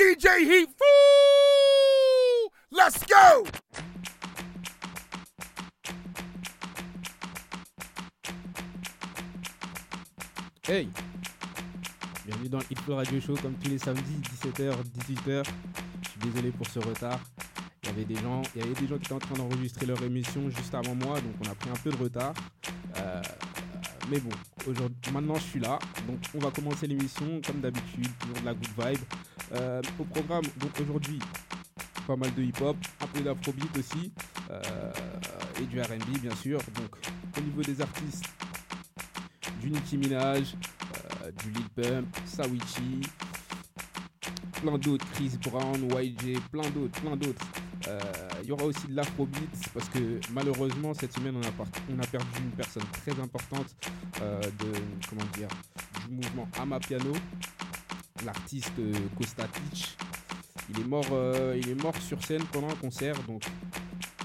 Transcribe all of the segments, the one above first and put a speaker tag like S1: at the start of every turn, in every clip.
S1: DJ Heat Fool! Let's go!
S2: Hey Bienvenue dans Hit Radio Show comme tous les samedis 17h 18h. Je suis désolé pour ce retard. Il y avait des gens, il y avait des gens qui étaient en train d'enregistrer leur émission juste avant moi, donc on a pris un peu de retard. Euh, mais bon, maintenant je suis là, donc on va commencer l'émission comme d'habitude, toujours de la good vibe. Euh, au programme, donc aujourd'hui, pas mal de hip-hop, un peu d'afrobeat aussi, euh, et du R&B bien sûr. Donc au niveau des artistes, du Nicki Minaj, euh, du Lil Pump, Sawichi, plein d'autres, Chris Brown, YJ, plein d'autres, plein d'autres. Il y aura aussi de l'afrobeat parce que malheureusement cette semaine on a, perdu une personne très importante euh, de comment dire du mouvement Amapiano, l'artiste euh, Costa Pitch. Il est mort, euh, il est mort sur scène pendant un concert, donc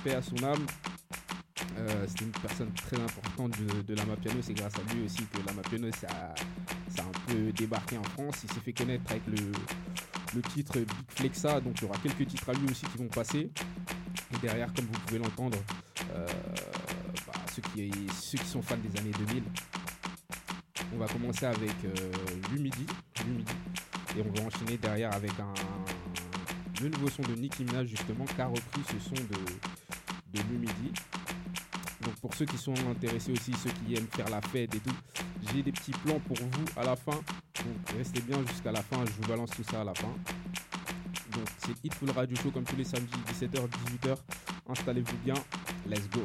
S2: paix à son âme. C'était une personne très importante de, de l'Amapiano. C'est grâce à lui aussi que l'Amapiano ça, ça a un peu débarqué en France. Il s'est fait connaître avec le, le titre Big Flexa. Donc il y aura quelques titres à lui aussi qui vont passer. Derrière, comme vous pouvez l'entendre, euh, bah, ceux, qui, ceux qui sont fans des années 2000, on va commencer avec euh, Lumidi, Lumidi. Et on va enchaîner derrière avec un, le nouveau son de Nicki Minaj justement qui a repris ce son de, de. Donc pour ceux qui sont intéressés aussi, ceux qui aiment faire la fête et tout, j'ai des petits plans pour vous à la fin. Donc restez bien jusqu'à la fin, je vous balance tout ça à la fin. Donc c'est Hitful Radio Show comme tous les samedis 17h 18h. Installez-vous bien, let's go.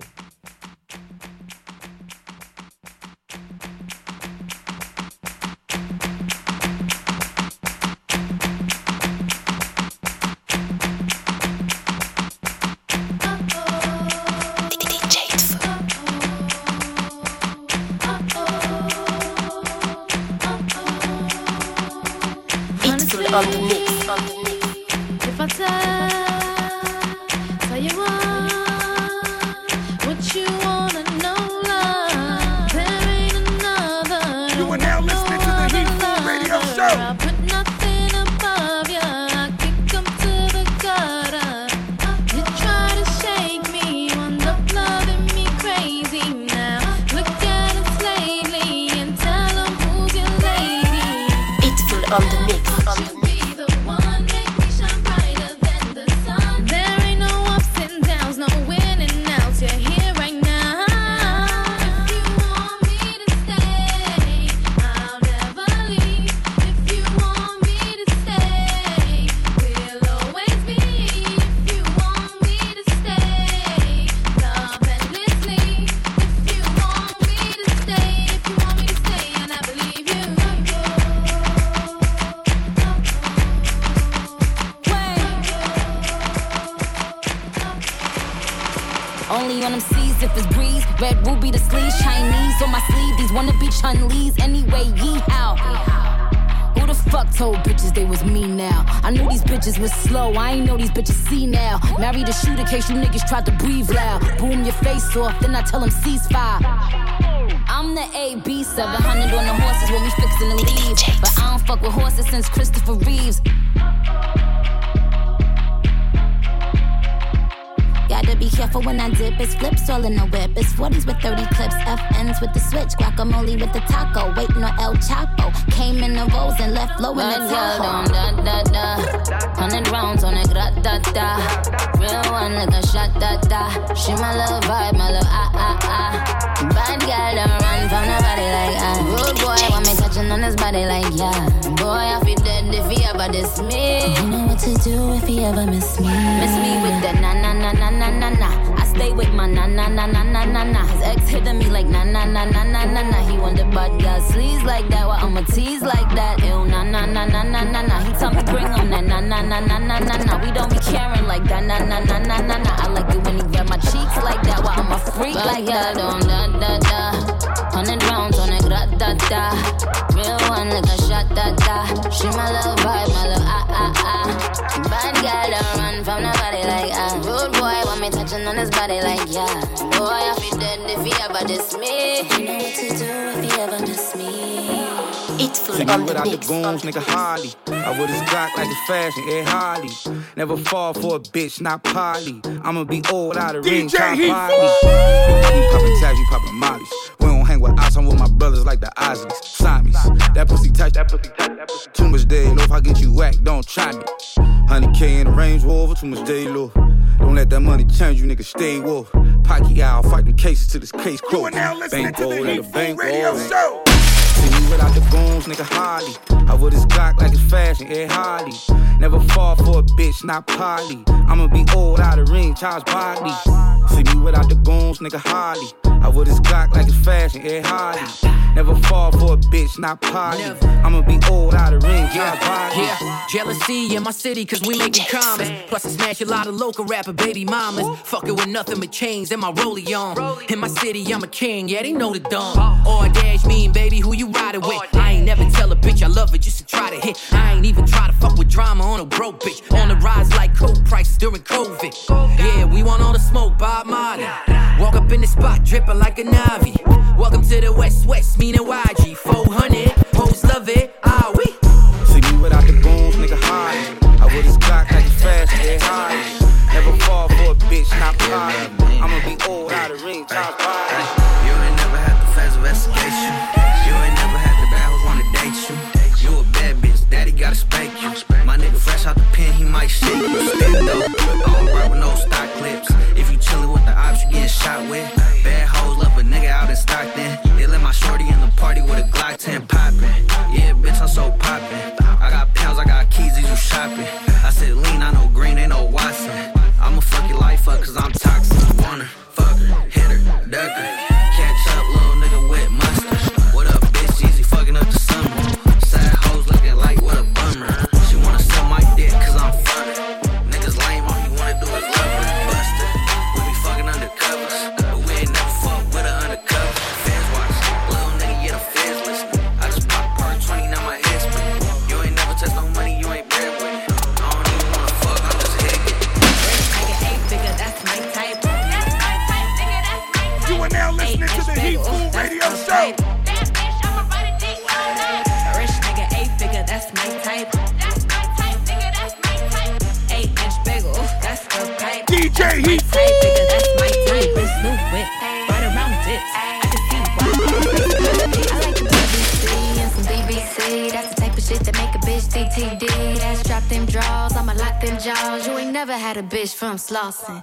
S3: Red ruby the sleeves, Chinese on my sleeve. These wanna be Chun-Li's anyway. Yee how? Who the fuck told bitches they was me now? I knew these bitches was slow. I ain't know these bitches see now. Married a shooter case you niggas tried to breathe loud. Boom your face off, then I tell them ceasefire. I'm the AB 700 on the horses when we fixin' to leave. But I don't fuck with horses since Christopher Reeves. Be careful when I dip. It's flips all in the whip. It's 40s with 30 clips. FNs with the switch. Guacamole with the taco. Waiting on El Chapo. Came in the rolls and left low in the Tahoe. da da da. Hundred rounds on it, gra da da. Real one like a shot da da. She my little vibe, my little ah ah ah. Bad girl don't run from nobody like ah. Rude boy want me touching on his body like yeah. Boy I feel dead if he ever diss me. You know what to do if he ever miss me. Miss me with the na na na na na na na. I
S4: stay with my na na na na na na na. His ex hitting me like na na na na na na na. He wonder but got sleeves like that, why I'ma tease like that? Ew na na na na na na na. He tell me bring him that na na na na na na na. We don't be caring like that na na na na na na. I like it when he grab my cheeks like that, why I'm a freak like that. Don't da da da. Hundred rounds on it, gra da da. Real one like a shot da da. She my little vibe, my little ah ah ah. Bad girl don't run from nobody like ah. Rude boy want me touching on his body like yeah. Boy I feel dead if he ever diss me. You know what to do if he ever diss me.
S5: Itful
S6: See
S5: on
S6: without the
S5: mix.
S6: goons, nigga Harley. I would his Glock like it's fashion, Ed Harley. Never fall for a bitch, not Polly. I'ma be old out of ring,
S7: DJ
S6: top
S7: Heat
S6: body. I poppin' tabs, you poppin' mollies. Hang with us, I'm with my brothers like the Isleys. Siamese. That pussy tight, that pussy tight, that pussy Too much day low, if I get you whacked, don't try me. 100K in the Range Rover, too much day low. Don't let that money change you, nigga, stay woke. Pocky out, fighting cases till this case
S7: You
S6: closed.
S7: are now listening to
S6: Bankroll
S7: the
S6: bankroll.
S7: Radio Show.
S6: See me without the goons, nigga Harley. I would his Glock like it's fashion, Ed Harley. Never fall for a bitch, not Polly. I'ma be old out of ring, Charles Barkley. See me without the goons, nigga Harley. I would his Glock like it's fashion, Ed Harley. Never fall for a bitch, not Polly. I'ma be old out of ring, Charles Barkley.
S8: Yeah, jealousy in my city, cause we making comments. Plus, I smash a lot of local rapper baby mamas. Fucking with nothing but chains and my rollie on. In my city, I'm a king, yeah, they know the dumb. Or dash mean, baby, who you riding with? I ain't never tell a bitch I love her just to try to hit. I ain't even try to fuck with drama on a broke bitch. On the rise like coke prices during COVID. Yeah, we want all the smoke, Bob Marley. Walk up in the spot, dripping like a Navi. Welcome to the West West, meaning YG. 400, hoes love it, ah, we.
S6: See me without the goons, nigga Harley. I would his Glock like it's fast, Ed Harley. Never fall for a bitch, not Polly.
S9: You getting bitch
S4: from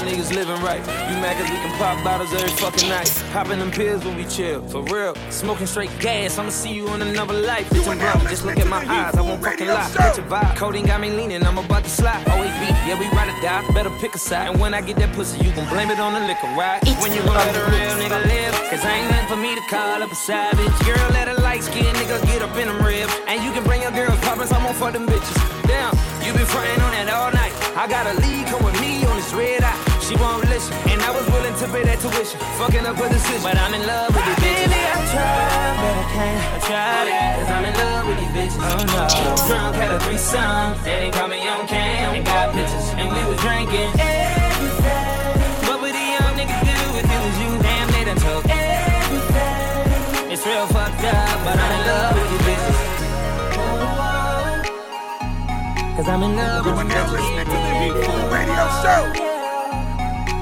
S10: my niggas
S11: living right. You mad cause we can pop bottles every fucking night. Popping them pills when we chill, for real. Smoking straight gas, I'ma see you in another life. Bitch, I'm blind, just look at my eyes, I won't fucking lie. Catch a vibe, codeine got me leaning, I'm about to slide. Always be, yeah, we ride or die, better pick a side. And when I get that pussy, you gon' blame it on the liquor, right? When you gon' let a real nigga live. Cause ain't nothing for me to call up a savage. Girl, let a light skin nigga get up in them ribs. And you can bring your girls poppin', I'm on for them bitches. Damn, you been frontin' on that all night. I got a lead, come with me
S12: she won't listen. And I was willing to pay that tuition. Fucking up her decision. But I'm in love with these bitches. Baby, I tried, but I can't. I tried it. Cause I'm in love with these bitches. Oh no. Drunk had a threesome. They didn't call me on cam. And got bitches. And we was drinking. Everything. What would a young nigga do if it was you? Damn, they done took everything. It's real fucked up, but I'm in love with these bitches. Oh, oh. Cause I'm in love with these bitches.
S7: listening to the Heatfool Radio Show.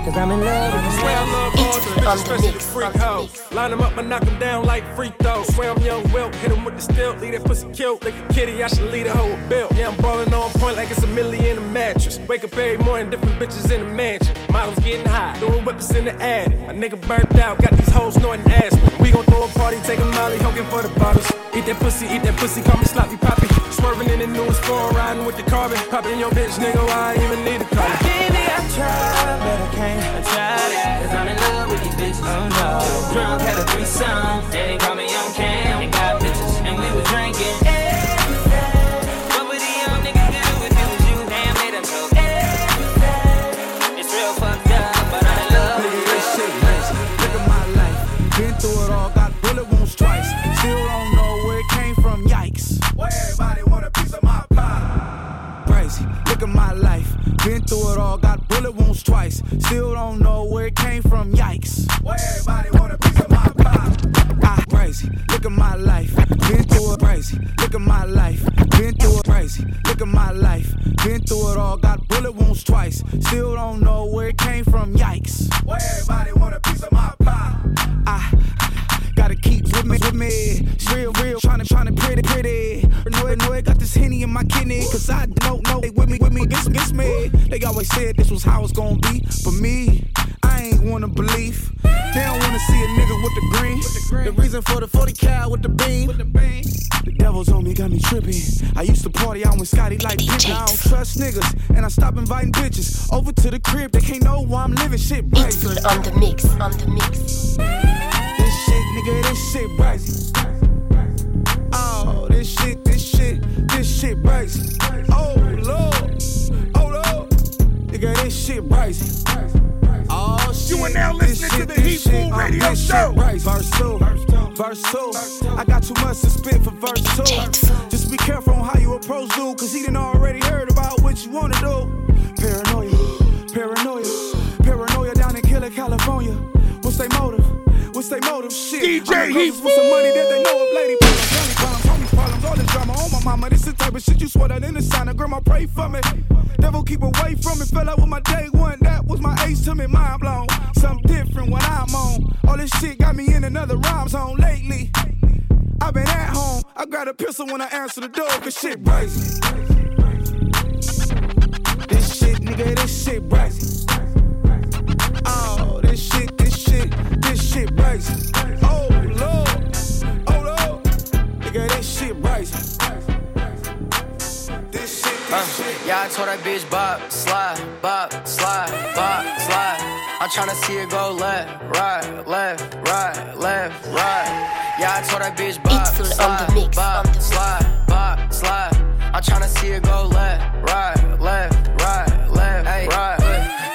S12: Cause I'm in love with these
S13: Swear I love all the bitches, especially the freak hoes. Line them up and knock them down like free throws. Swear I'm young Wilt, hit him with the stilt, leave that pussy killed. Like a kitty, I should lead a whole bill. Yeah, I'm ballin' on point like it's a million in a mattress. Wake up every morning, different bitches in the mansion. Models getting high, doing whippers in the attic. A nigga burnt out, got these hoes snorting ass. We gon' throw a party, take a molly, hogan for the bottles. Eat that pussy, eat that pussy, call me sloppy poppy. Swerving in the newest four, riding with the carbon. Popping your bitch, nigga, I ain't even need a car.
S12: I tried, but I can't. I tried it, cause I'm in love with these bitches. Oh no. Drunk had a threesome. They didn't call
S14: one. My ace to me. Mind blown. Something different when I'm on. All this shit got me in another rhyme zone lately. I've been at home. I grab a pistol when I answer the door, cause shit crazy. This shit, nigga, this shit crazy. Oh, this shit, this shit, this shit crazy. Oh, Lord, oh, Lord. Nigga, this shit crazy. This shit, this
S15: Uh, yeah, I told that bitch bop, slide, bop, slide, bop, slide. I'm tryna see it go left, right, left, right, left, right. Yeah, I told that bitch bop,
S5: It's full on
S15: slide, bop,
S5: on the mix.
S15: slide, bop, slide. I'm tryna see it go left, right, left, right, left, right.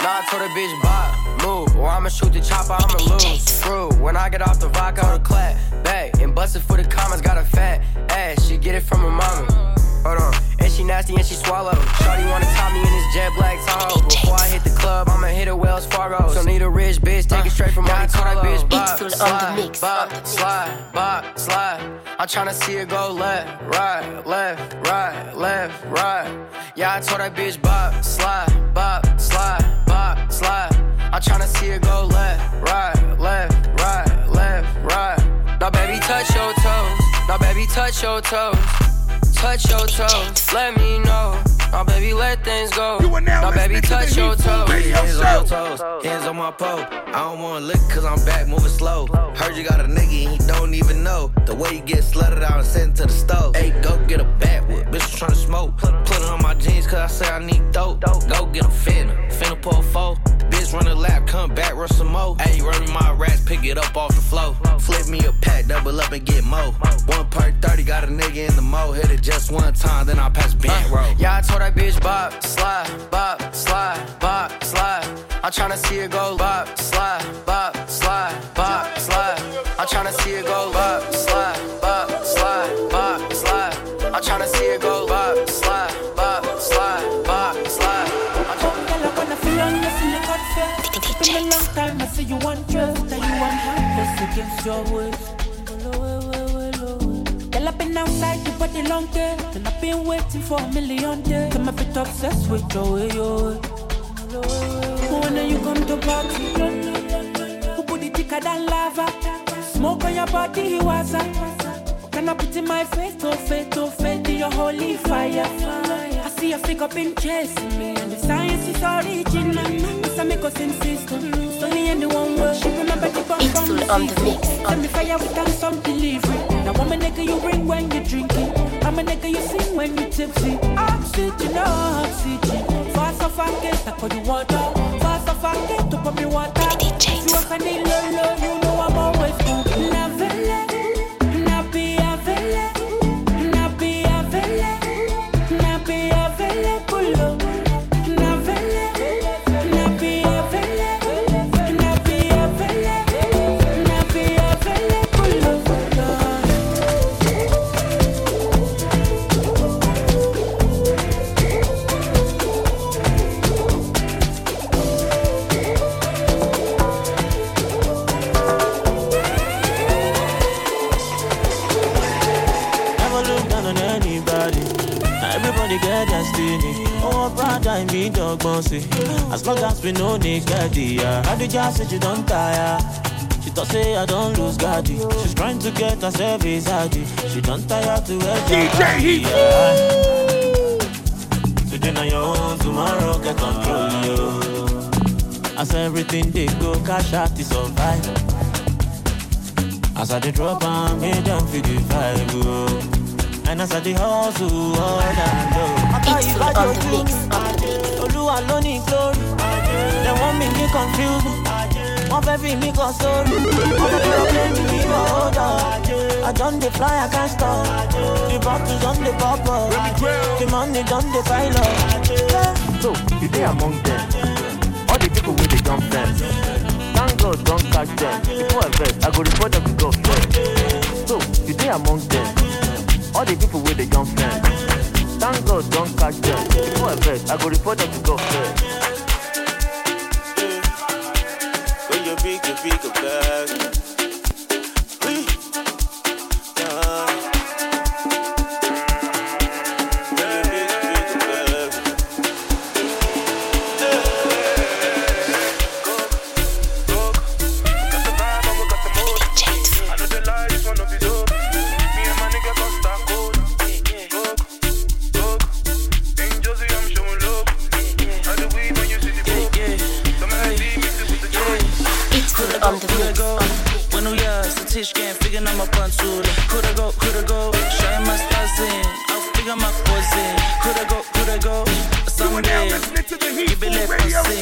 S15: Nah, I told that bitch bop, move, or I'ma shoot the chopper, I'ma lose. Screw, when I get off the rock, I'ma clap, back, and bust it for the comments, got a fat ass, she get it from her mama. Hold on. And she nasty and she swallow. Shorty wanna top me in this jet black Tahoe. Before I hit the club, I'ma hit a Wells Fargo. So need a rich bitch, take it straight from Carlo. That bitch bop,
S5: It's full on the
S15: slide,
S5: mix,
S15: bop,
S5: on the mix.
S15: slide, bop, slide. I'm tryna see it go left, right, left, right, left, right. Yeah, I told that bitch bop, slide, bop, slide, bop, slide. I'm tryna see it go left, right, left, right, left, right. Now baby, touch your toes. Now baby, touch your toes. Touch your toes, let me know. Now, baby, let things go.
S7: You are now
S15: baby,
S7: listening to
S15: touch your toes.
S9: Hands on your toes, hands on my pole. I don't wanna lick cause I'm back moving slow. Heard you got a nigga and he don't even know. The way you get slutted out and sent to the stove. Hey, go get a backwood, bitch tryna smoke. Put it on my jeans cause I say I need dope. Go get a finna, finna pull four. Bitch run a lap, come back, run some more. Hey, run my rats, pick it up off the floor. Double up and get mo. One per 30, got a nigga in the mo. Hit it just one time, then I pass bent uh, roll.
S15: Yeah, I told that bitch bop, slide, bop, slide, bop, slide.
S16: I'm tryna see it go bop, slide, bop, slide, bop, slide. I'm tryna see it go bop, slide, bop, slide, bop, slide. I'm tryna see it go bop, slide, bop, slide, bop, slide. I'm tryna
S17: Girl, I wanna feel on you, feel it confess. It's a long time, I see you want trust, and you want helpless against your words. I've been outside, your body long day, and I've been waiting for a million days. I'm a bit obsessed with your way, way. When you come to party, who put it thicker than lava? Smoke on your body, he was a. Can I put in my face, to face, to face, to your holy fire? I see your figure been chasing me, and the science is original. Miss I make us insist, it's only in the one word. She remember the bomb
S4: It's full
S17: the
S4: on the mix.
S17: Send me fire without some delivery. Now I'm a nigga you bring when you drinking. I'm a nigga you sing when you tipsy. Oxygen, oxygen. Fast off and get, I call you water. Fast off and get, to put me water. You want any low, low, you know I'm always.
S18: Everybody get destiny. Oh, brother, I mean dog bossy. Eh? As long as we know get the I do just say she don't tire. She thought say I don't lose God. Eh? She's trying to get herself is hardy. Eh? She don't tire to wear
S7: DJ Heat.
S18: Today now your own, tomorrow get control you. As everything they go, cash out to survive. As I dey drop and make them feel the vibe, oh. And as I dey hustle, oh, all that low.
S4: It's full on the mix.
S18: Olúwa ló ní glory. They want me to confuse me. Wọ́n fẹ́ fi mí kan sórí. Wọ́n fẹ́ fi ọ̀pẹ mi ní hold on. I don dey fly, I can't stop. The bottles don dey pop up. The money don dey pile up.
S19: So, you dey among them. All the people with the jump fence. Thank God don't catch them. Before I vex, I go report them to God first. So, you dey among them. All the people with the jump fence. Thank God don't catch them. Before I I go report them to God first.
S18: When you pick, you pick a bag.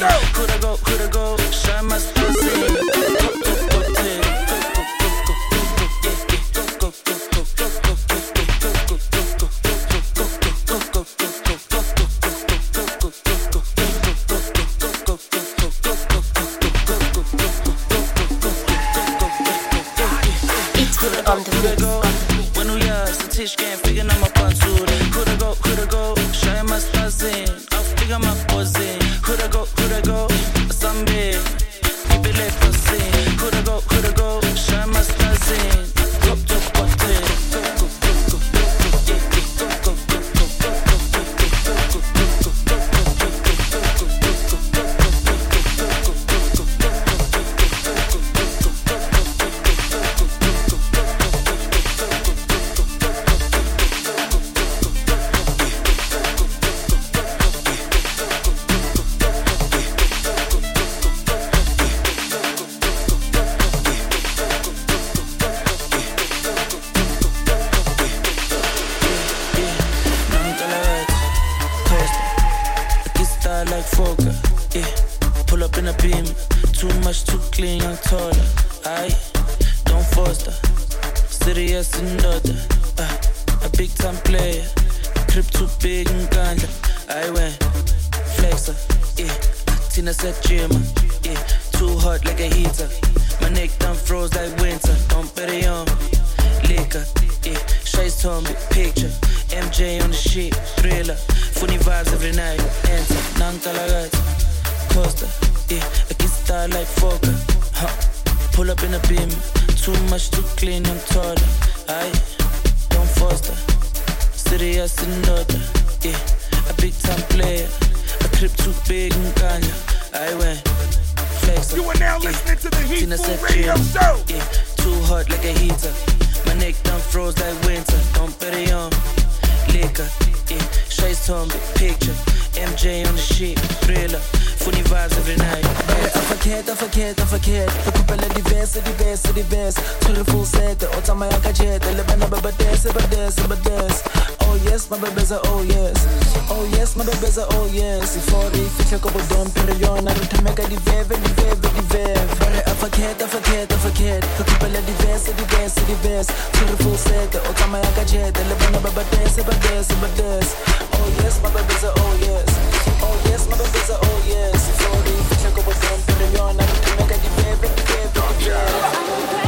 S20: Coulda go, coulda go, Pull up in a beam, too much to clean, I'm taller. I don't foster, serious and order. Yeah, a big time player, a trip too big in Ghana. I went flex.
S7: You are now yeah. to the
S20: Heatfool
S7: Radio Show.
S20: Yeah, too hot like a heater. My neck done froze like winter. Don't bet it on liquor. Yeah, Shay's home, big picture. MJ on the sheet, thriller funny vibes every night.
S21: Yeah. I forget, I forget, I forget. Ukupela diverse, diverse, diverse. Tuli full set, otama yakajet. Elebana babadese, babadese, babadese oh yes, my baby's a oh yes. Oh yes, my baby's a oh yes. Before they fix a couple dumb period, I don't make a diveve, diveve, diveve. But I forget, I forget, I forget. The people are diverse, diverse, diverse. Beautiful set, oh come on, I got jet. The Lebanon, but this, but this, but this. Oh yes, my baby's a oh yes. Oh yes, my baby's a oh yes.
S22: Before
S23: they
S22: fix a couple dumb period, I don't make
S24: a diveve, diveve, diveve.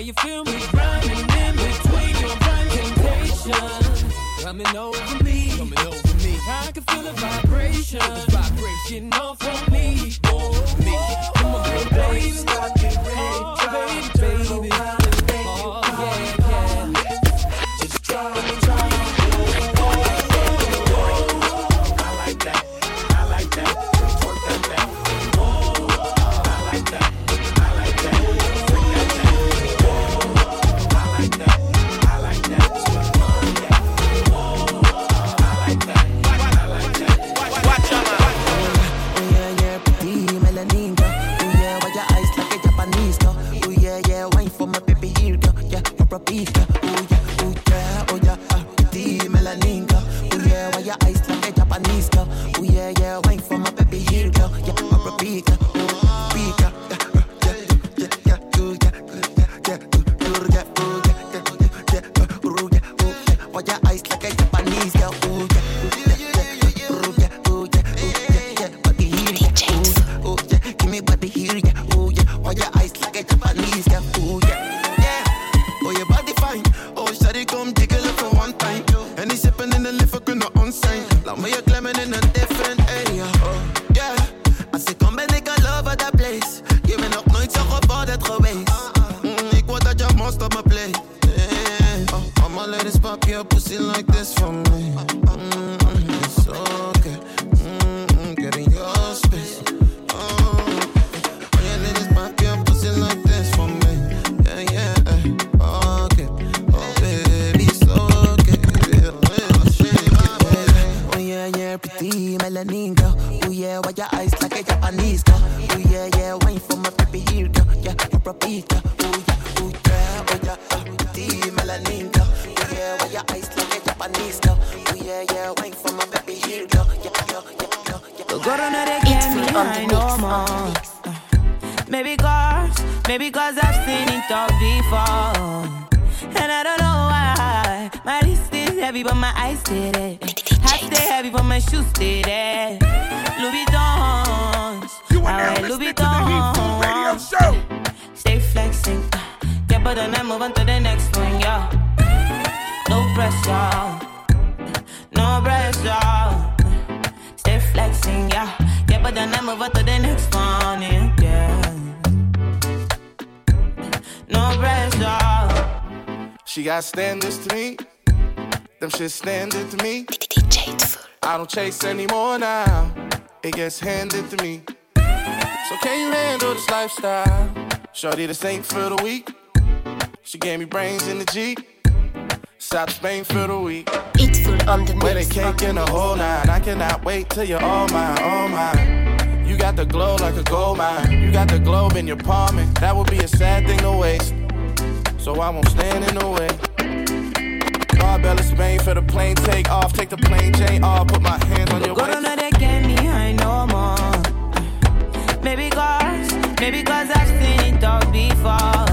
S24: But you feel me running in between your temptations. Coming over me. Coming over me. I can feel the vibration. The vibration off of me. Oh, me. Come on, baby. Stop it, baby. Oh,
S21: baby. Pretty melanin girl. Oh, yeah, why your eyes like a Japanese girl? Oh, yeah, yeah, wine for my baby here, girl. Yeah,
S25: proper beat, girl. Oh, yeah, oh, yeah, oh, yeah, melanin girl. Oh, yeah, why your eyes like a Japanese girl? Oh, yeah, yeah, wine for my baby here, girl. Yeah, yeah, yeah, yeah, yeah.
S26: The girl don't know they get me high no more. Maybe cause, maybe cause I've seen it all before. And I don't know why. My wrist is heavy, but my eyes stay there. Hat stay heavy, but my shoes stay there. Louis Vuittons. Alright, Louis Vuittons. Stay flexing. uh, Get better and move on to the next one, yeah. No pressure. No pressure. Stay flexing, yeah. Get better and move on to the next one, yeah. yeah. No pressure.
S27: She got standards to me. Them shit standard to me. I don't chase anymore now. It gets handed to me. So can you handle this lifestyle? Shorty, this ain't for the weak. She gave me brains in the Jeep. South Spain for the week.
S4: It's full on the
S27: With a cake and a whole nine. I cannot wait till you're all mine, all mine. You got the glow like a gold mine. You got the globe in your palm, and that would be a sad thing to waste. So I won't stand in the way. Marbella Spain for the plane take off. Take the plane chain off. Put my hands on your waist.
S26: don't know they get me high no more. Maybe cause, maybe cause I've seen it all before.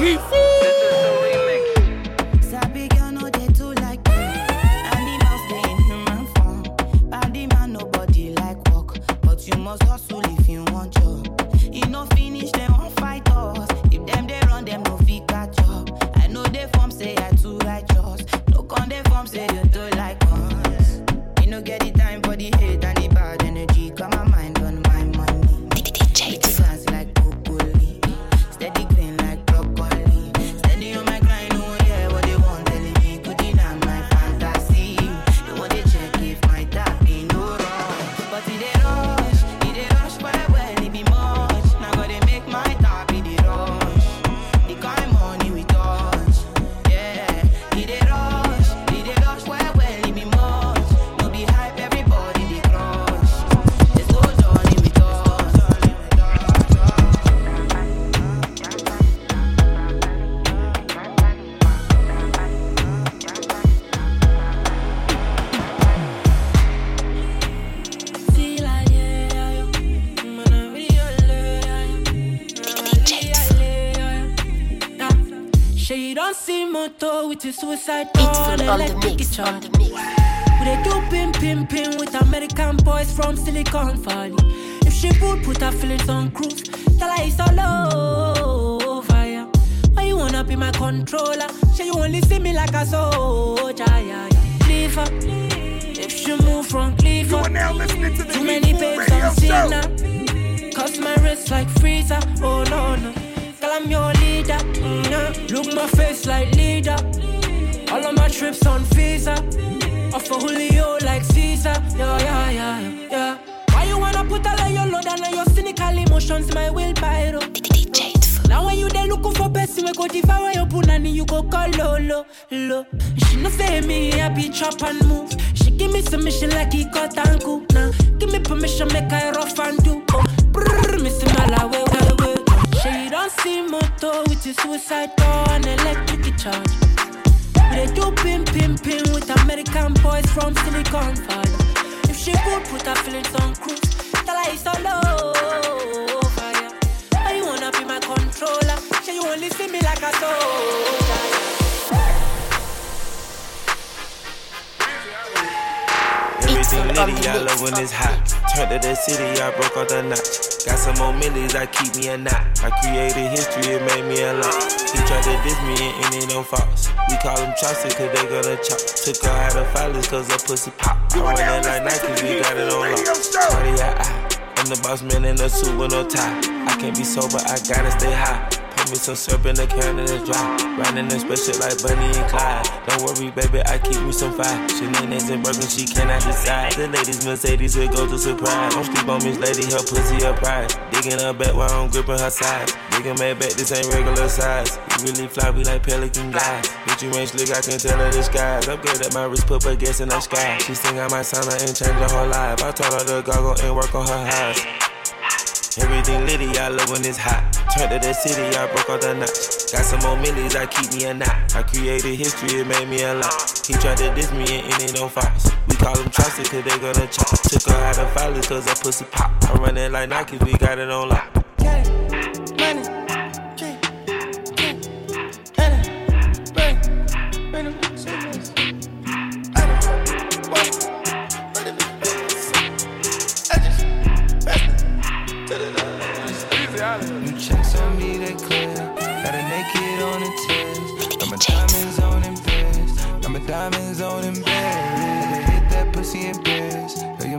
S7: DJ
S17: see moto with your suicide
S4: It's
S17: door.
S4: full on the mix,
S17: guitar.
S4: on the mix.
S17: We they do pim pim pim with American boys from Silicon Valley. If she would put her feelings on cruise, tell her it's all over. Yeah. Why you wanna be my controller? She you only see me like a soldier. Yeah, yeah. Leave her. If she move from Cleaver, you are now listening to the too many babes on Cena. Cause my wrist like freezer. Oh no no. Girl, I'm your leader. Mm, yeah. Look my face like leader. All of my trips on visa. Off for Julio like Caesar. Yeah, yeah, yeah, yeah. Why you wanna put all of your load and all your cynical emotions my wheelbarrow? Now when you there looking for person we go devour your punani me, you go call Lolo, lo. She no say me, I be chop and move. She give me some mission like he got and cool. Now, give me permission, make I rough and do. Oh, brrr, missing all our way, way, way. She don't see motor with his suicide door and electric charge. They do pim pim pim with American boys from Silicon Valley. If she would put her feelings on cruise, tell her it's all over. Yeah. I you wanna be my controller, she you only see me like a soldier.
S19: Everything litty, I love when it's hot. Turned to the city, I broke all the notch. Got some more millies, I keep me a knot. I created history, it made me a lot. He tried to diss me and it don't false. We call them chopsticks cause they gonna chop. Took her out of filers cause her pussy pop. I run it like Nike, we got it on lock. I'm the boss man in a suit with no tie. I can't be sober, I gotta stay high. Me some syrup in the can and it's dry. Riding the special like Bonnie and Clyde. Don't worry, baby, I keep me some fire. Shenanigans and broken, she cannot decide. The ladies Mercedes will go to surprise. Don't sleep on Miss Lady, her pussy a prize. Digging her back while I'm gripping her side. Digging my back, this ain't regular size. You really fly, we like pelican guys. Bitch, you ain't slick, I can tell her disguise. At my wrist, put her gas in the sky. She sing I might sign her and change her whole life. I told her to goggle and work on her eyes. Everything litty, I love when it's hot. Turned to the city, I broke out the notch. Got some more millies, I keep me a knot. I created history, it made me a lot. He tried to diss me and, it don't false. We call them trusted cause they gonna chop. Took her out of filers cause her pussy pop. I run it like Nike, we got it on lock.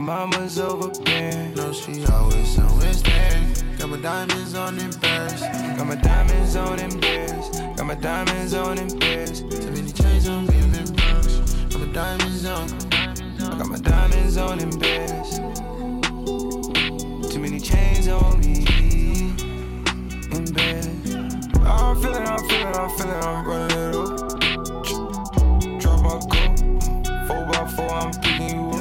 S19: Mama's overbearing.
S27: No, she always, always there. Got my diamonds on in birds.
S19: Got my diamonds on in beds. Got my diamonds on in beds.
S27: Too many chains on me and them pearls. Got my diamonds on.
S19: I got my diamonds on in beds. Too many chains on me in ah, bed. I'm feeling, I'm feeling, I'm feeling, I'm running it up. Drop my cup, four by four, I'm picking you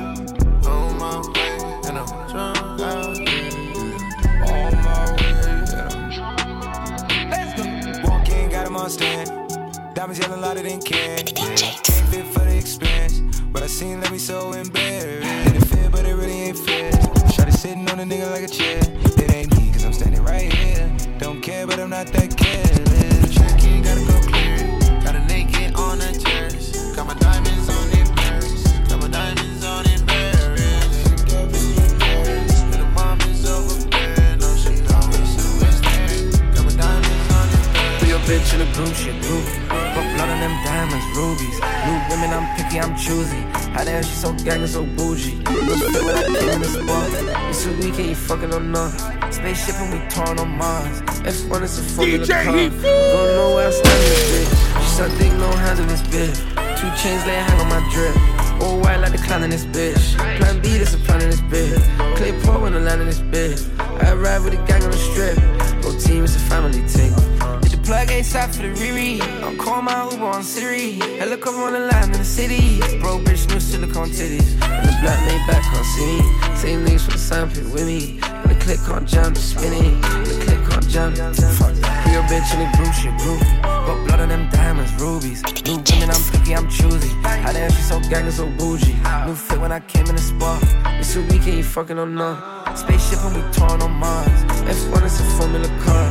S19: in, got him on stand. Diamonds yelling louder than can. Can't fit for the expense, but I seen let me so embarrassed. It fit, but it really ain't fair. Shawty sitting on a nigga like a chair. It ain't me, cause I'm standing right here. Don't care, but I'm not that
S27: the
S28: group, shit groovy. Put blood on them diamonds, rubies. New women, I'm picky, I'm choosy. How the hell she so gang and so bougie? Look fit when I came in the spot. It's a weekend, you fucking on us. Spaceship and we torn on Mars. F1 is a formula
S7: DJ
S28: car. Don't know where I stand this bitch. She suck dick, no hands in this bitch. Two chains lay hang on my drip. All white like the clown in this bitch. Plan B, this a plan in this bitch. Clay pour when I land in this bitch. I ride with the gang on the strip. Whole team is a family thing. Did the plug ASAP for the Riri? I'm calling my Uber on Siri. Helicopter on the line in the city. Bro, bitch, new silicone titties. And the black made back see me. Same niggas from the sandpit with me. And the click can't jump, just spinning. The click can't jump. Fuck that. Your bitch in the group, shit groovy. Got blood on them diamonds, rubies. New women, I'm picky, I'm choosy. How the hell she so gang so bougie? New fit when I came in the spot. It's a weekend, you fucking on none. Spaceship and we torn on Mars. F1 is a formula car.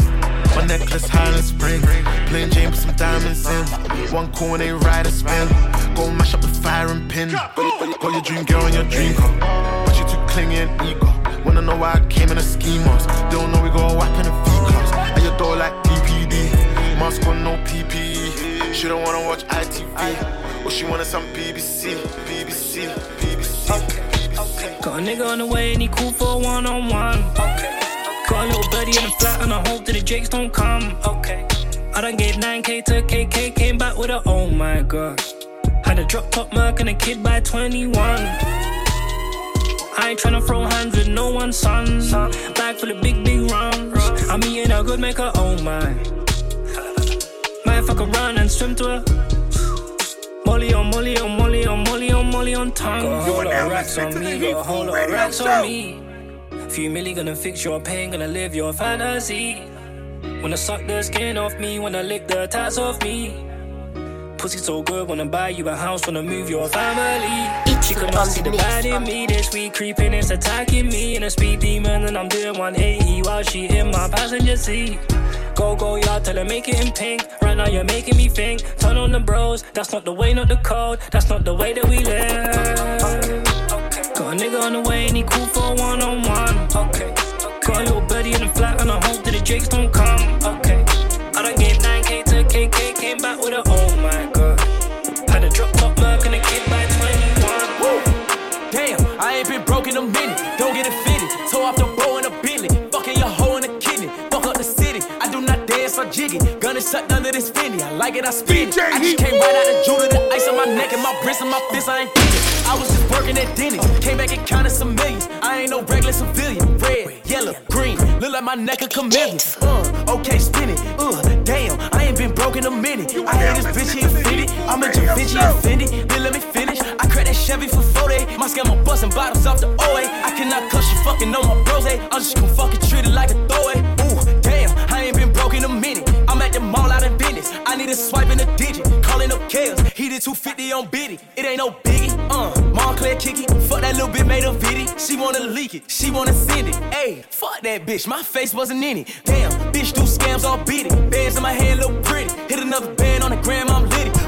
S27: My necklace Highland Spring. Plain Jane, put some diamonds in. One corner, ain't ride a spin. Go mash up the fire and pin. Got your dream girl in your dream car. But you too clingy and ego. Wanna know why I came in a schemers. Don't know we go whack in a V class. At your door like DPD. Mask on, no PPE. She don't wanna watch ITV. Or she wanted some BBC. BBC. BBC.
S29: Got a nigga on the way and he cool for a one on one. Got a little birdie in the flat and I hope that the Jakes don't come. Okay. I done gave 9k to KK, came back with a oh my gosh. Had a drop top mark and a kid by 21. I ain't tryna throw hands with no one, son. Bag full of big, big rounds. I'm eating a good maker, oh my. I could run and swim to her. Molly on Molly on Molly on Molly on Molly on tongue. Got a whole racks on me, got a whole lot of racks on me. Few milli gonna fix your pain, gonna live your fantasy. Wanna suck the skin off me, wanna lick the tats off me. Pussy so good, wanna buy you a house, wanna move your family. She could not see the bad in me this week, creeping, it's attacking me. In a speed demon, and I'm doing 180 while she in my passenger seat. Go, go, y'all, tell her make it in pink. Right now, you're making me think. Turn on the bros, that's not the way, not the code. That's not the way that we live. Got a nigga on the way, and he cool for one on one. Okay. Got a little birdie in the flat, and I hope that the jakes don't come. Okay. I done gave 9k to KK, came back with a oh my god.
S30: Sucked under this Fendi. I like it, I spin it. I just came right out the jewelry, the ice on my neck and my wrist and my fist. I ain't thinking. I was just working at Denny's. Came back and counted some millions. I ain't no regular civilian. Red, yellow, green. Look like my neck a chameleon. Uh, okay, spin it. Uh, damn, I ain't been broke in a minute. I hate this bitch, he offended. I'm a bitch, he offended. Then let me finish. I cracked that Chevy for 40. My scam, I'm busting bottles off the OA. I cannot cuss you fucking on my bros. I'm just gonna fucking treat it like a throwaway. Ooh, damn, I ain't been broke in a minute. Business. I need a swipe and a digit. Calling up Kales. He did 250 on Biddy. It ain't no biggie. Uh, Montclair kick. Fuck that little bit made a viddy. She wanna leak it. She wanna send it. Ayy, fuck that bitch. My face wasn't in it. Damn, bitch do scams all it. Bands in my hand look pretty. Hit another band on the gram, I'm litty.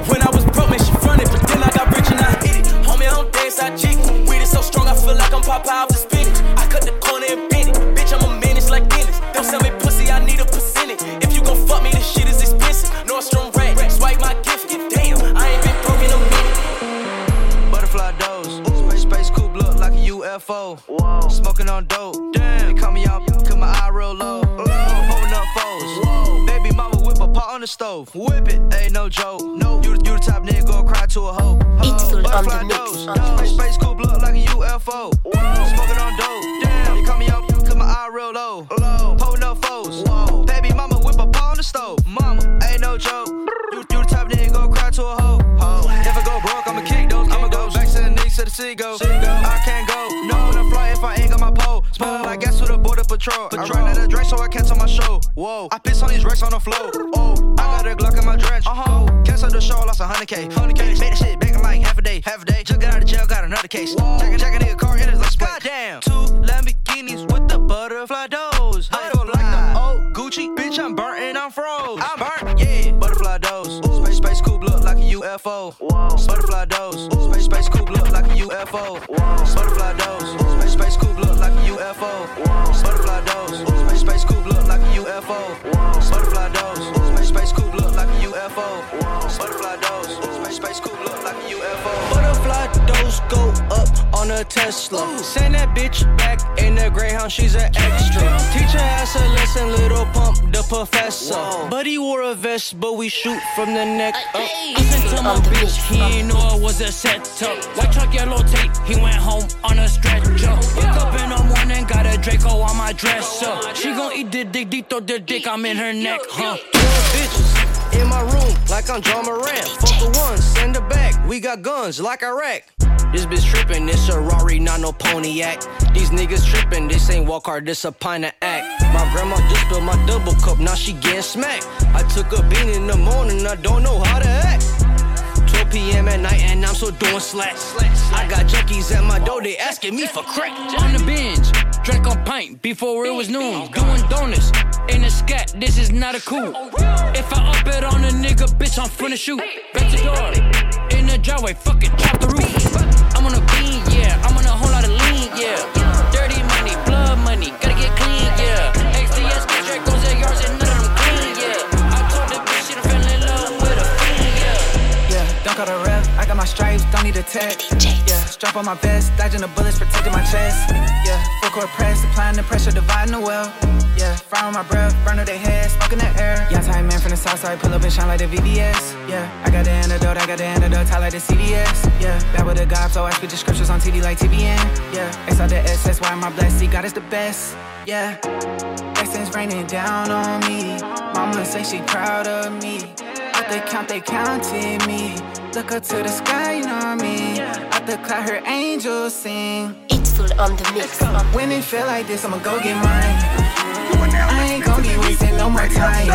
S30: A
S29: vest, but we shoot from the neck up. I sent to my bitch, he ain't know it was a setup. White truck, yellow tape, he went home on a stretcher. Wake up in the morning, got a Draco on my dresser. She gon' eat the dick, deep throw the dick, I'm in her neck, huh? Bitches in my room, like I'm John Moran. Fuck the one, send her back. We got guns like Iraq. This bitch trippin', this a Rari, not no Pontiac. These niggas trippin', this ain't walk hard, this a pint of act. Grandma just spilled my double cup, now she getting smacked. I took a bean in the morning, I don't know how to act. 12 p.m. at night and I'm still doing slack. I got junkies at my door, they asking me for crack. On the binge, drank on pint before it was noon. Doing donuts in a scat, this is not a cool. If I up it on a nigga, bitch, I'm finna shoot. Bet the door in the driveway, fuck it, chop the roof. I'm on a bean, yeah. I'm on a whole lot of lean, yeah. Dirty money, blood money,
S31: don't need a tech. Yeah, strap on my vest, dodging the bullets, protecting my chest. Yeah, full court press, applying the pressure, dividing the well. Yeah, fry on my breath, burn their head, smoke in the air. Yeah, tight man from the south side, pull up and shine like the VVS. Yeah, I got the antidote, I got the antidote, tie like the CDS. Yeah, bad with the God, so I speak the scriptures on TD like TBN. Yeah, X out the SSY, my blessing, God is the best. Yeah, blessings raining down on me. Mama say she proud of me. I they count, they counted me. Look up to the sky, you know me. Out the cloud, her angels sing.
S32: It's full on the mix.
S31: When it feel like this, I'ma go get mine. I ain't gon' be wasting no more time.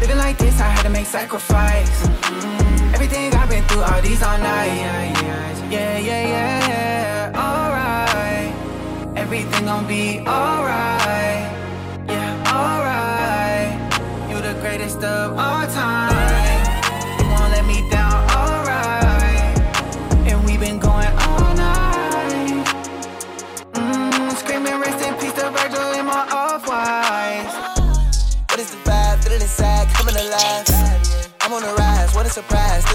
S31: Living like this, I had to make sacrifice. Mm, Everything I've been through, all these all night. Yeah, yeah, yeah, yeah. Alright. Everything gon' be alright.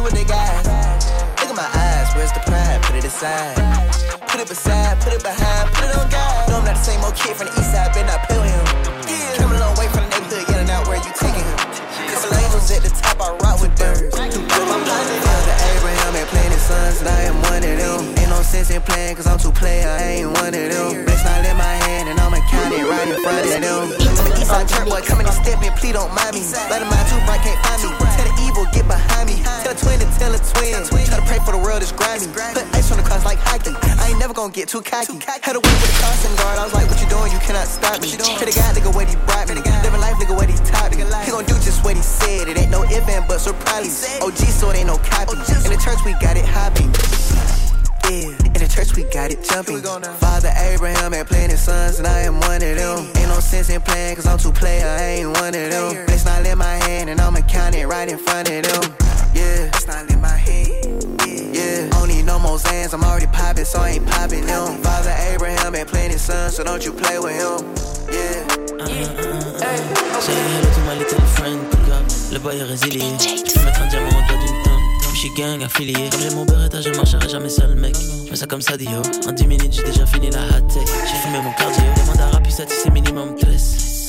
S16: What they got. Look at my eyes, where's the pride? Put it aside. Put it beside, put it behind, put it on God. No, I'm not the same old kid from the east side, better not play with him. Yeah. Coming a long way from the neighborhood, yelling out where you taking him. Couple angels at the top, I rock with birds. I'm blinded. Father Abraham had plenty sons, and I am one of them. No sense in playing, cause I'm too player, I ain't one of them. Bless not in my hand, and I'ma count it right in front of them. I'm an Eastside church boy, coming and stepping, please don't mind me. Let of mine too bright, can't find me. Tell the evil, get behind me. Tell a twin to tell a twin. Try to pray for the world, it's grimy. Put ice on the cross like hockey. I ain't never gonna get too cocky. Had a win with a crossing guard, I was like, what you doing? You cannot stop me. Pray to God, nigga, what he brought me. Living life, nigga, what he taught me. He gon' do just what he said. It ain't no if and buts or probably. OG, so it ain't no copy. In the church, we got it hopping. Yeah, in the church we got it jumping. Father Abraham had plenty sons, and I am one of them. Ain't no sense in playing, cause I'm too player, I ain't one of them. It's not in my hand, and I'ma count it right in front of them. Yeah, it's not in my head. Yeah, don't need no more Zans, I'm already popping, so I ain't popping them. Father Abraham had plenty sons, so don't you play with him. Yeah. uh, uh, uh, hey, okay.
S7: Say hello to my little friend, Puka. Le boy est résilié. Je peux mettre un diamant au doigt d'une tente. Je suis gang affilié. Comme j'ai mon beretta, je marcherai jamais seul, mec. Je ça comme ça, Dio. En 10 minutes, j'ai déjà fini la hot tech. J'ai fumé mon cardio. Demande à Rappi, c'est minimum 13.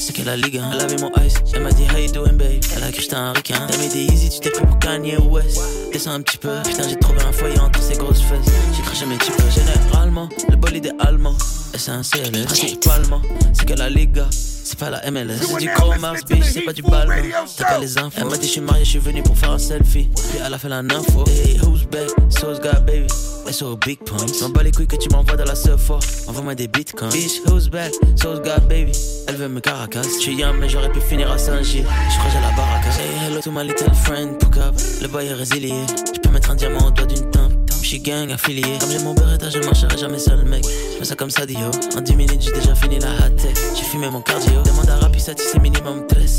S7: C'est qu'elle a Ligue 1. Elle avait mon ice. Elle m'a dit, how you doing, babe? Elle a cru j'étais un ricain. Elle m'a dit, easy, tu t'es pris pour Kanye West. Descends un petit peu. Putain, j'ai trouvé un foyer entre ces grosses fesses. J'ai craché mes types. Généralement, le bolide est allemand. Et c'est un CLS. Principalement, c'est que la Liga. C'est pas la MLS, c'est du Mars, bitch, c'est pas du ballon. T'as pas les infos. Elle m'a dit, je suis marié, je suis venu pour faire un selfie. Puis elle a fait la info. Hey, who's back? So's got baby. SO big points. M'en bats les couilles que tu m'envoies dans la surf. Envoie-moi des bitcoins. Bitch, who's back? So's got baby. Elle veut me caracas. Je suis young, mais j'aurais pu finir à Saint-Gilles. Je crois que j'ai la baraka. Say hello to my little friend, Pook up. Le boy est résilié. Je peux mettre un diamant au doigt d'une tempe. Je suis gang affilié. Comme j'ai mon beretta, je marcherai jamais seul, mec. Je fais ça comme ça, Dio. En 10 minutes, j'ai déjà fini la hot tech. J'ai fumé mon cardio. Demande à Rappi, ça c'est minimum 13.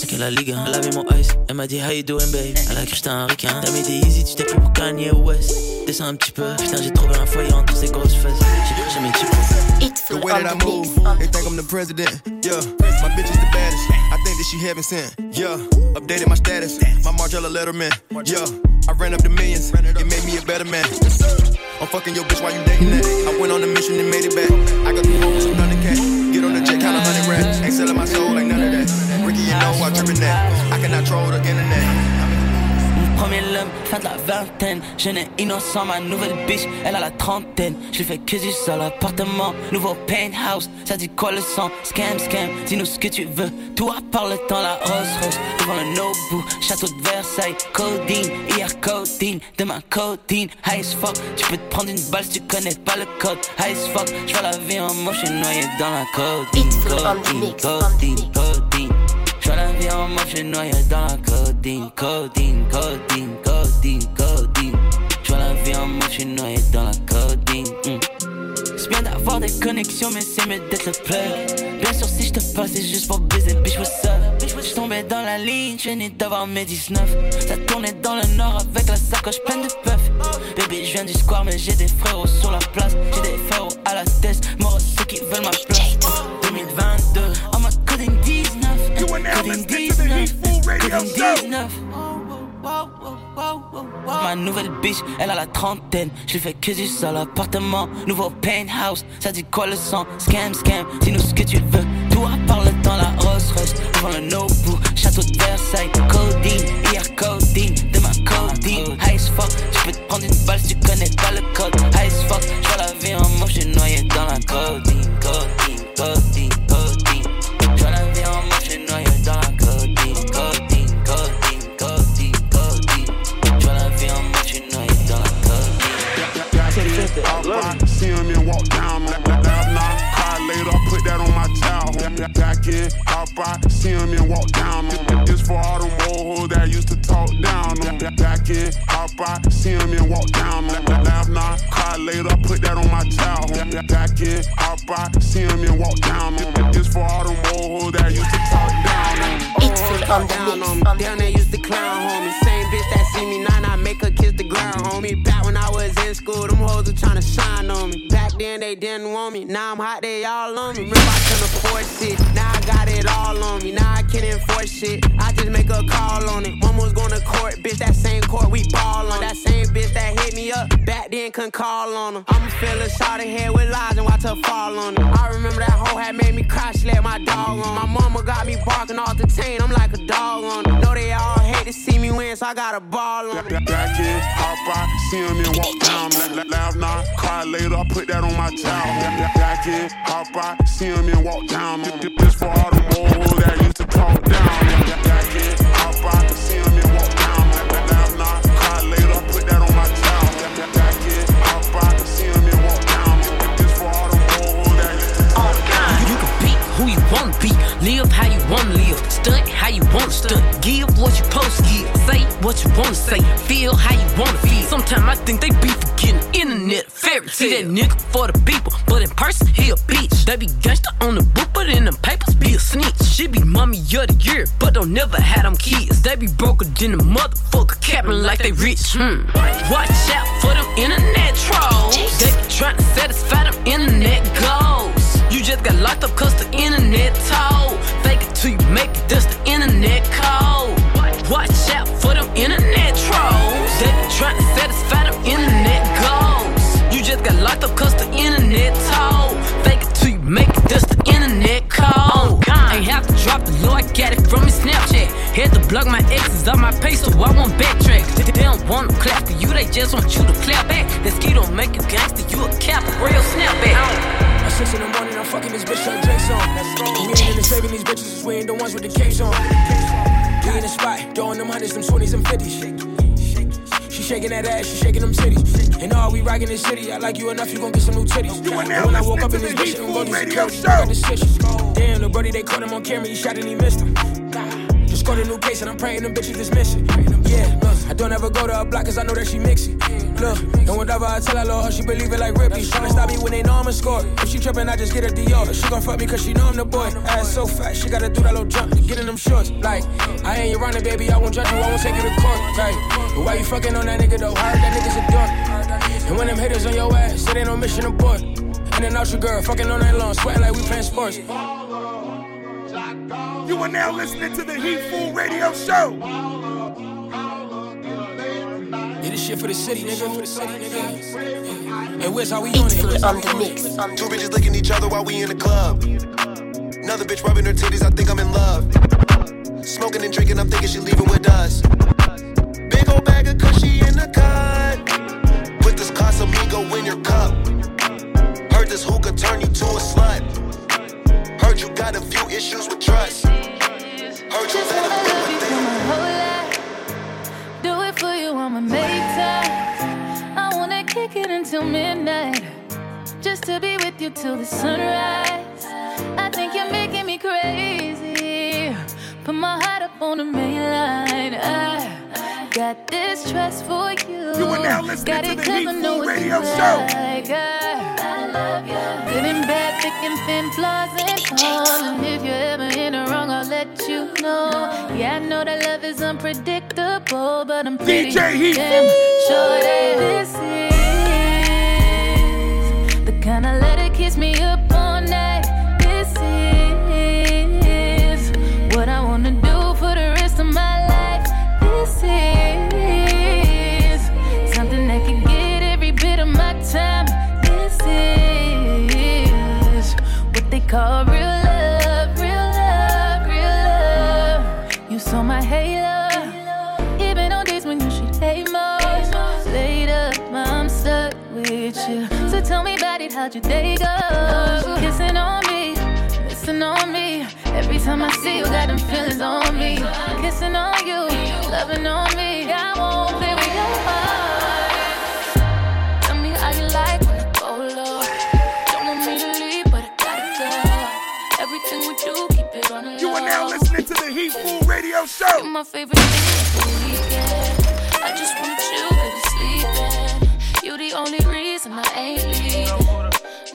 S7: C'est qu'elle a Ligue 1. Elle avait mon ice. Elle m'a dit, how you doing, babe? Elle a cru que j'étais un ricain. T'as mis des easy, tu t'es pris pour Kanye West. Descends un petit peu. Putain, j'ai trouvé un foyer entre ces grosses fesses. J'ai cru jamais tu
S9: The way that I move, they think I'm the president. Yeah, my bitch is the baddest. I think that she heaven sent. Yeah, updated my status. My Margiela Letterman. Yeah, I ran up the millions. It made me a better man. I'm fucking your bitch while you dating that. I went on a mission and made it back. I got two homes from Thundercat. Get on the jet, count a hundred racks. Ain't selling my soul like none of that. Ricky, you know I trippin' that. I cannot troll the internet.
S20: Premier lum, fin de la vingtaine. Jeune et innocent, ma nouvelle bitch, elle a la trentaine. Je lui fais que du seul appartement, nouveau penthouse. Ça dit quoi le sang? Scam, scam, dis-nous ce que tu veux. Tout à part le temps, la rose rose. Devant le Nobu, château de Versailles. Codeine, hier codeine, demain codeine. High as fuck, tu peux te prendre une balle si tu connais pas le code. High as fuck, je vois la vie en motion noyé dans la codeine. Codeine, codeine, codeine. Je vois la vie en moi, je noyé dans la codeine, codeine, codeine, codeine. Je vois la vie en moi, je noyé dans la codeine. mm. C'est bien d'avoir des connexions, mais c'est mieux d'être le plug. Bien sûr, si je te passe, c'est juste pour baiser, bitch, what's up? Je tombais dans la ligne, je venais d'avoir mes 19. Ça tournait dans le nord avec la sacoche pleine de puff. Bébé, je viens du square, mais j'ai des frérots sur la place. J'ai des frérots à la tête, moi ceux qui veulent ma place. 2022, Coding 19. Coding 19. Ma nouvelle bitch, elle a la trentaine. Je lui fais que du seul appartement. Nouveau penthouse, ça dit quoi le sang? Scam, scam, dis-nous ce que tu veux. Tout à part le temps, la Rolls Royce. Devant le Nobu, château de Versailles. Codeine, hier codeine, demain codeine. High as fuck, tu peux te prendre une balle si tu connais pas le code. High as fuck, je vois la vie en moi, je suis noyé dans la codeine,
S33: out, see him and walk down. Laugh now, cry later, put that on my towel. Back in, hop out, see him and walk down. This for all them old hoes that used to talk down.
S4: It's full on the mix.
S34: Down there used to clown, homie. Same bitch that see me now, I make her kiss the ground, homie. Back when I was in school, them hoes were tryna shine on me. Then they didn't want me, now I'm hot, they all on me. Remember I couldn't afford shit, now I got it all on me. Now I can't enforce shit, I just make a call on it. One was going to court, bitch, that same court we ball on. That same bitch that hit me up, back then couldn't call on her. I'ma fill a shot of head with lies and watch her fall on it. I remember that hoe had made me cry, she let my dog on. My mama got me barking off the chain, I'm like a dog on it. Know they all hate to see me win, so I got a ball on it.
S33: Out, see him and walk down. La- la- Laugh now, cry later, I put that on my towel. Back in, hop out, see him and walk down. This for all them old
S8: you wanna say, feel how you wanna feel. Sometimes I think they be forgetting internet fairy. See that nigga for the people, but in person he a bitch. They be gangster on the book, but in them papers be a snitch. She be mommy of the year, but don't never have them kids. They be broker than a motherfucker, capping like they rich. Hmm. Watch out for them internet trolls. They be trying to satisfy them internet goals. You just got locked up cause the internet told. Fake it till you make it, that's the internet code. Watch internet trolls. They be trying to satisfy them internet goals. You just got locked up cause the internet told. Fake it till you make it, that's the internet code. Oh, ain't have to drop the low, I got it from his Snapchat. Had to block my exes off my page so I won't backtrack. They don't want to clap for you, they just want you to clap back. That ski don't make you gangster, you a cap, real snapback.
S35: At six in the morning, I'm fucking this bitch, her Drake's on. We ain't in the saving these bitches, we ain't the ones with the capes on. We in the spot, throwing them hundreds, them twenties, and fifties. She shaking that ass, she shaking them titties. And all we rockin' this city, I like you enough, you gon' get some new titties. And when I woke up in this bitch, I'm gon' do security, got the. Damn, the buddy they caught him on camera, he shot and he missed him. Got a new case and I'm praying them bitches is missing. Yeah, look, I don't ever go to a block cause I know that she mix it. Look, and whatever I tell her, Lord, her, she believe it like Ripley. Tryna stop me when they know I'm a score. If she trippin', I just get her Dior. She gon' fuck me cause she know I'm the boy. Ass so fat, she gotta do that little jump to get in them shorts. Like, I ain't your running, baby, I won't judge you, I won't take you to court. But why you fucking on that nigga though? I heard that nigga's a dork. And when them haters on your ass, it ain't no mission abort. And then out your girl, fucking on that lawn, sweating like we playing sports.
S7: You are now listening to the Heat Fool Radio Show.
S35: Yeah, this shit for the city, nigga. For the city, nigga. And where's how we on it?
S4: on the mix.
S9: Two bitches licking each other while we in the club. Another bitch rubbing her titties, I think I'm in love. Smoking and drinking, I'm thinking she leaving with us. Big old bag of cushy in the cut. Put this Casamigo in your cup. Heard this hookah turn you to a slut. Heard you got a few issues with trust. Heard you let him do a.
S36: Do it for you, I'ma make time. I wanna kick it until midnight. Just to be with you till the sunrise. I think you're making me crazy. Put my heart up on the main line. I got this trust for you.
S7: You are now listening
S36: got
S7: to the Heat
S36: know
S7: Fool
S36: what
S7: Radio Show.
S36: like. Love you. Good and bad, thick and thin, flaws and all. And if you're ever in the wrong, I'll let you know. Yeah, I know that love is unpredictable, but I'm pretty
S7: DJ
S36: damn sure that this is the kind of letter kiss me call real love, real love, real love. You saw my halo, even on days when you should hate. Laid up, I'm stuck with you. So tell me about it, how'd your day go? Kissing on me, listen on me. Every time I see you, got them feelings on me. Kissing on you, loving on me. I won't play my favorite thing weekend. I just want you, baby, sleeping. You're the only reason I ain't leaving.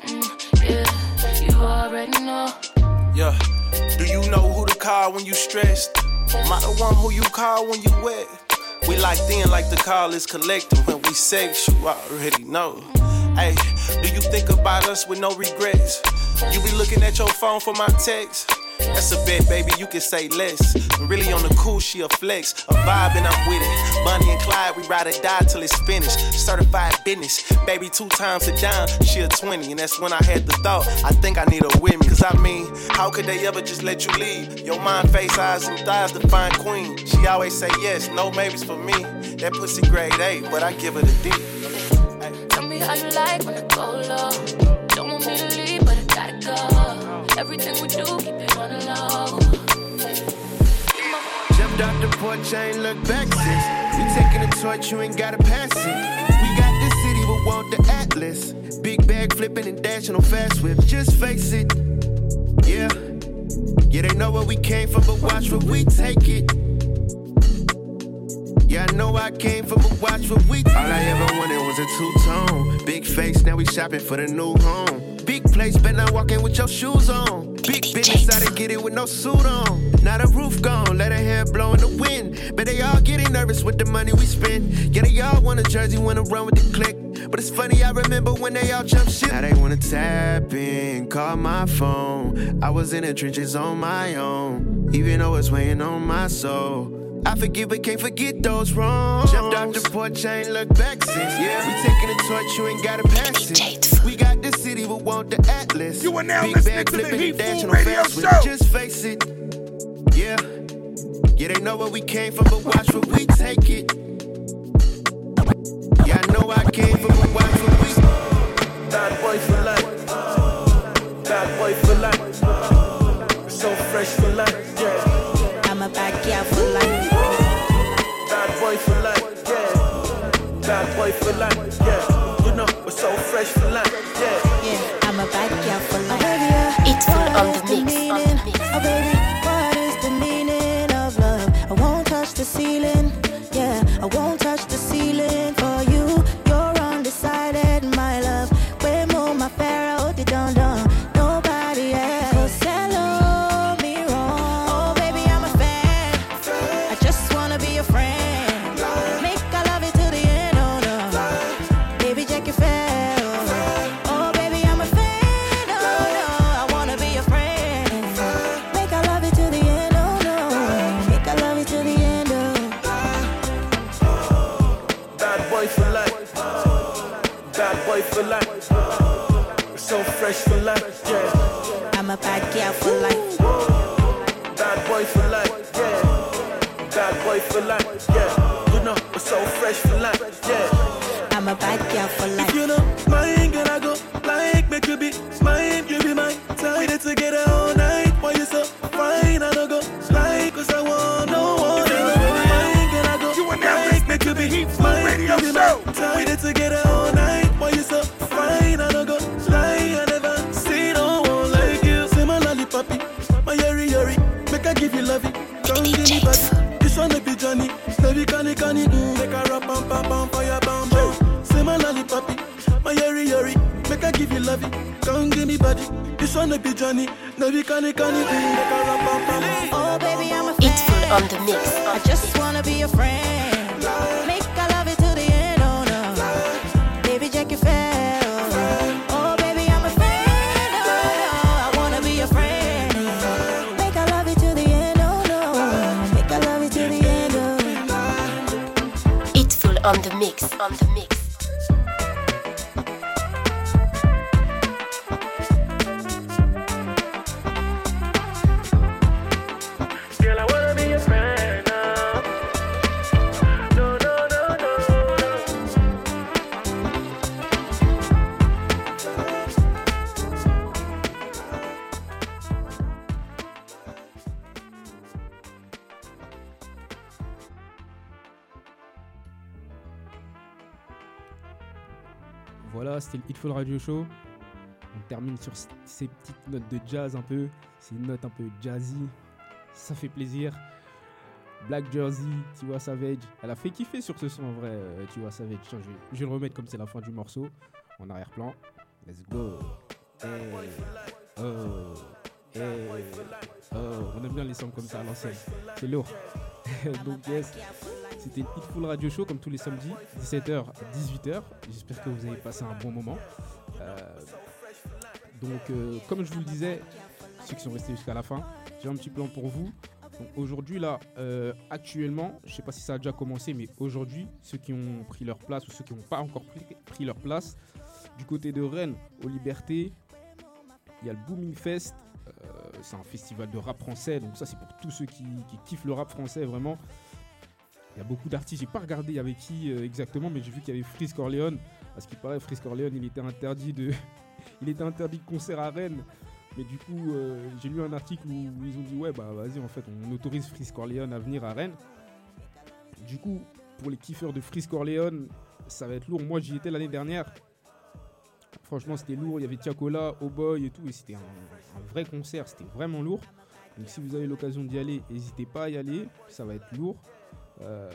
S36: Mm, yeah, you already know.
S13: Yeah. Do you know who to call when you stressed? Am I the one who you call when you wet? We locked in like the call is collective. When we sex, you already know. Hey, do you think about us with no regrets? You be looking at your phone for my text. That's a bet, baby, you can say less. But really on the cool, she a flex. A vibe and I'm with it. Bonnie and Clyde, we ride or die till it's finished. Certified business. Baby, two times a dime, she a 20. And that's when I had the thought, I think I need a with. Cause I mean, how could they ever just let you leave? Your mind, face, eyes, and thighs define queen. She always say yes, no maybes for me. That pussy grade A, but I give her the D.
S36: Tell me how you like when I go low. Don't want me to leave, but I gotta go. Everything we do, keep it on the low.
S27: Jumped off the porch, I ain't look back since. We taking a torch, you ain't gotta pass it. We got this city, but want the Atlas. Big bag flipping and dashing on fast whip. Just face it, yeah. Yeah, they know where we came from, but watch where we take it. Yeah, I know I came from, but watch what we All I ever wanted was a two-tone. Big face, now we shopping for the new home. Place, better not walk in with your shoes on. Big business, I didn't get it with no suit on. Now the roof gone, let her hair blow in the wind. But they all getting nervous with the money we spend. Yeah, they all want a jersey, wanna run with the click. But it's funny, I remember when they all jump ship. Now they wanna tap in, call my phone. I was in the trenches on my own, even though it's weighing on my soul. I forgive but can't forget those wrongs. Jumped off the porch, I ain't looked back since. Yeah, we taking a torch, you ain't gotta pass it. We got the city, but want the Atlas. You are now Big
S7: listening to the Heat
S27: and dashing
S7: Food
S27: on
S7: Radio Show.
S27: Just face it. Yeah. Yeah, they know where we came from, but watch where we take it. Yeah, I know I came from, but watch where
S4: full
S13: fresh for life, yeah.
S37: I'm a bad girl for life.
S13: Bad boy for life, yeah. Bad boy for life, yeah. You know, we're so fresh for life, yeah.
S37: I'm a bad girl for life.
S13: You know a rap, bam, bam, bam.
S37: Oh baby, I'm a
S4: It's full on the mix.
S37: I just wanna be a friend. Make I love you till the end, oh no. Baby, check your fair. Oh baby, I'm a friend, oh no. I wanna be a friend. Make I love you till the end, oh no. Make I love you till the end, oh.
S4: It's full on the mix. On the
S2: Voilà, c'était le Hitful Radio Show. On termine sur ces petites notes de jazz un peu. C'est une note un peu jazzy. Ça fait plaisir. Black Jersey, Tiwa Savage. Elle a fait kiffer sur ce son en vrai, euh, Tiwa Savage. Tiens, je, vais, le remettre comme c'est la fin du morceau, en arrière-plan. Let's go. Hey. Oh. Hey. Oh. On aime bien les sons comme ça à l'ancienne. C'est lourd. Donc, yes. C'était Hitful Radio Show comme tous les samedis, 17h, 18h. J'espère que vous avez passé un bon moment. Euh, donc, euh, comme je vous le disais, ceux qui sont restés jusqu'à la fin, j'ai un petit plan pour vous. Aujourd'hui, là, euh, actuellement, je sais pas si ça a déjà commencé, mais aujourd'hui, ceux qui ont pris leur place ou ceux qui n'ont pas encore pris, leur place, du côté de Rennes, aux Libertés, il y a le Booming Fest. C'est un festival de rap français, donc ça, c'est pour tous ceux qui kiffent le rap français, vraiment. Y a beaucoup d'artistes, j'ai pas regardé avec qui euh, exactement, mais j'ai vu qu'il y avait Frisk Corleone. Parce qu'il paraît, Frisk Corleone, il était interdit de, il était interdit de concert à Rennes. Mais du coup, euh, j'ai lu un article où ils ont dit ouais bah vas-y en fait on autorise Frisk Corleone à venir à Rennes. Du coup, pour les kiffeurs de Frisk Corleone, ça va être lourd. Moi j'y étais l'année dernière. Franchement c'était lourd, il y avait Tiakola, Oh Boy et tout, et c'était un vrai concert, c'était vraiment lourd. Donc si vous avez l'occasion d'y aller, n'hésitez pas à y aller, ça va être lourd. Euh,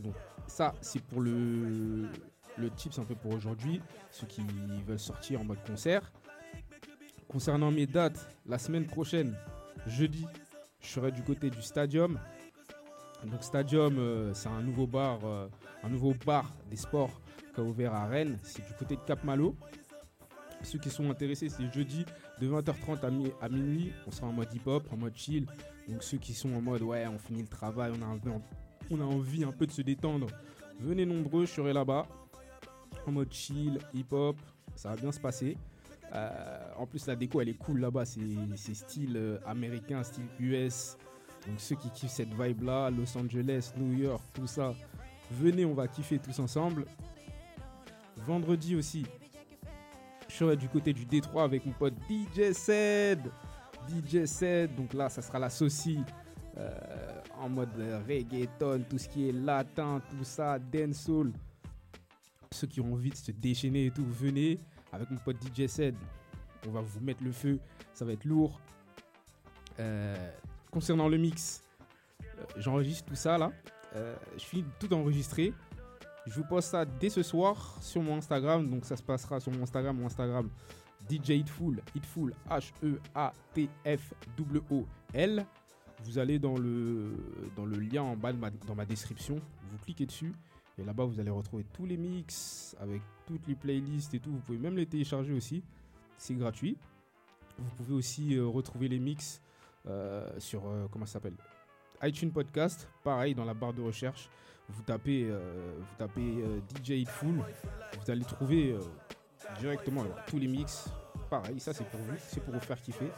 S2: donc ça c'est pour le, le tips un peu pour aujourd'hui, ceux qui veulent sortir en mode concert. Concernant mes dates, la semaine prochaine, jeudi, je serai du côté du Stadium. Donc Stadium, euh, c'est un nouveau bar, euh, un nouveau bar des sports qui a ouvert à Rennes. C'est du côté de Cap Malo. Ceux qui sont intéressés, c'est jeudi de 20h30 à, mi- à minuit. On sera en mode hip-hop, en mode chill. Donc ceux qui sont en mode ouais, on finit le travail, on a, on a envie un peu de se détendre. Venez nombreux, je serai là-bas. En mode chill, hip-hop, ça va bien se passer. Euh, en plus, la déco, elle est cool là-bas. C'est c'est style euh, américain, style US. Donc, ceux qui kiffent cette vibe-là, Los Angeles, New York, tout ça, venez, on va kiffer tous ensemble. Vendredi aussi, je serai du côté du Détroit avec mon pote DJ Sed. DJ Sed, donc là, ça sera la saucie euh, en mode reggaeton, tout ce qui est latin, tout ça, dancehall. Ceux qui ont envie de se déchaîner et tout, venez avec mon pote DJ Sed. On va vous mettre le feu, ça va être lourd. Euh, concernant le mix, euh, j'enregistre tout ça là. Euh, je de tout enregistrer. Je vous poste ça dès ce soir sur mon Instagram. Donc ça se passera sur mon Instagram, mon Instagram DJ Hitful, Hitful, H-E-A-T-F-W-O-L. Vous allez dans le, dans le lien en bas de ma, dans ma description. Vous cliquez dessus. Et là-bas, vous allez retrouver tous les mix avec toutes les playlists et tout. Vous pouvez même les télécharger aussi. C'est gratuit. Vous pouvez aussi euh, retrouver les mix euh, sur, euh, comment ça s'appelle? iTunes Podcast. Pareil, dans la barre de recherche, vous tapez, euh, vous tapez euh, DJ Hitful. Vous allez trouver euh, directement tous les mix. Pareil, ça c'est pour vous. C'est pour vous faire kiffer.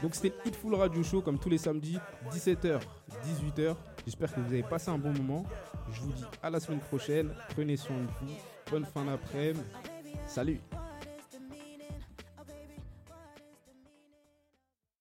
S2: Donc c'était Hitful Radio Show comme tous les samedis, 17h, 18h. J'espère que vous avez passé un bon moment. Je vous dis à la semaine prochaine. Prenez soin de vous. Bonne fin d'après-midi. Salut